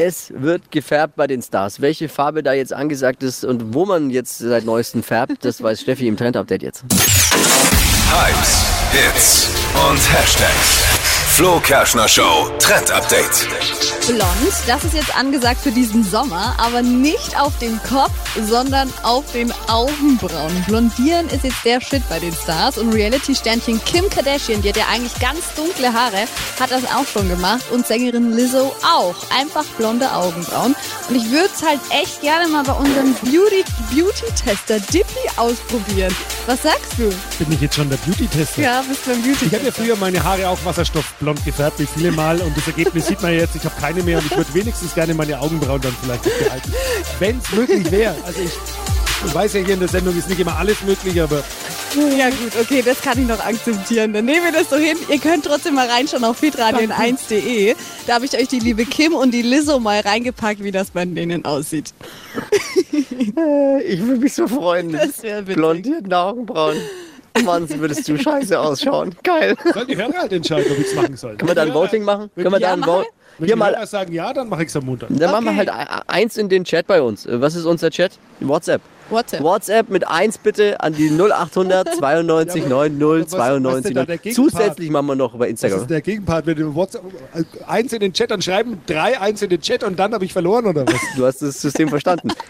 Es wird gefärbt bei den Stars. Welche Farbe da jetzt angesagt ist und wo man jetzt seit neuestem färbt, das weiß Steffi im Trend-Update jetzt. Hypes, Hits und Hashtags. Flo Kerschner Show Trend Update. Blond, das ist jetzt angesagt für diesen Sommer, aber nicht auf dem Kopf, sondern auf den Augenbrauen. Blondieren ist jetzt der Shit bei den Stars und Reality-Sternchen Kim Kardashian, die hat ja eigentlich ganz dunkle Haare, hat das auch schon gemacht und Sängerin Lizzo auch. Einfach blonde Augenbrauen. Und ich würde es halt echt gerne mal bei unserem Beauty- Beauty-Tester Dippy ausprobieren. Was sagst du? Bin ich jetzt schon der Beauty-Tester? Ja, bist du beim Ich habe ja Beauty-Tester? früher meine Haare auch wasserstoffblond gefärbt, wie viele Mal. Und das Ergebnis sieht man jetzt. Ich habe keine mehr und ich würde wenigstens gerne meine Augenbrauen dann vielleicht behalten. Wenn es möglich wäre. Also ich, ich weiß ja hier in der Sendung ist nicht immer alles möglich, aber Ja gut, okay, das kann ich noch akzeptieren. Dann nehmen wir das so hin. Ihr könnt trotzdem mal reinschauen auf hitradio1.de. Da habe ich euch die liebe Kim und die Lizzo mal reingepackt, wie das bei denen aussieht. Ich würde mich so freuen. Das wär witzig. Blondierten Augenbrauen. Mann, würdest du scheiße ausschauen. Geil. sollen die Hörer halt entscheiden, ob ich es machen soll. Können wir da ein Voting machen? Können wir da ein Vote? Wenn Hier die mal, Hörer sagen ja, dann mache ich es am Montag. dann machen wir Okay. halt e- eins in den Chat bei uns. Was ist unser Chat? WhatsApp. WhatsApp. WhatsApp mit 1 bitte an die 0800 92 Ja, aber 90 was- was ist denn 92. da der Gegenpart? Zusätzlich machen wir noch über Das Instagram. ist der Gegenpart, wenn du WhatsApp äh, eins in den Chat, dann schreiben drei eins in den Chat und dann habe ich verloren oder was? Du hast das System verstanden.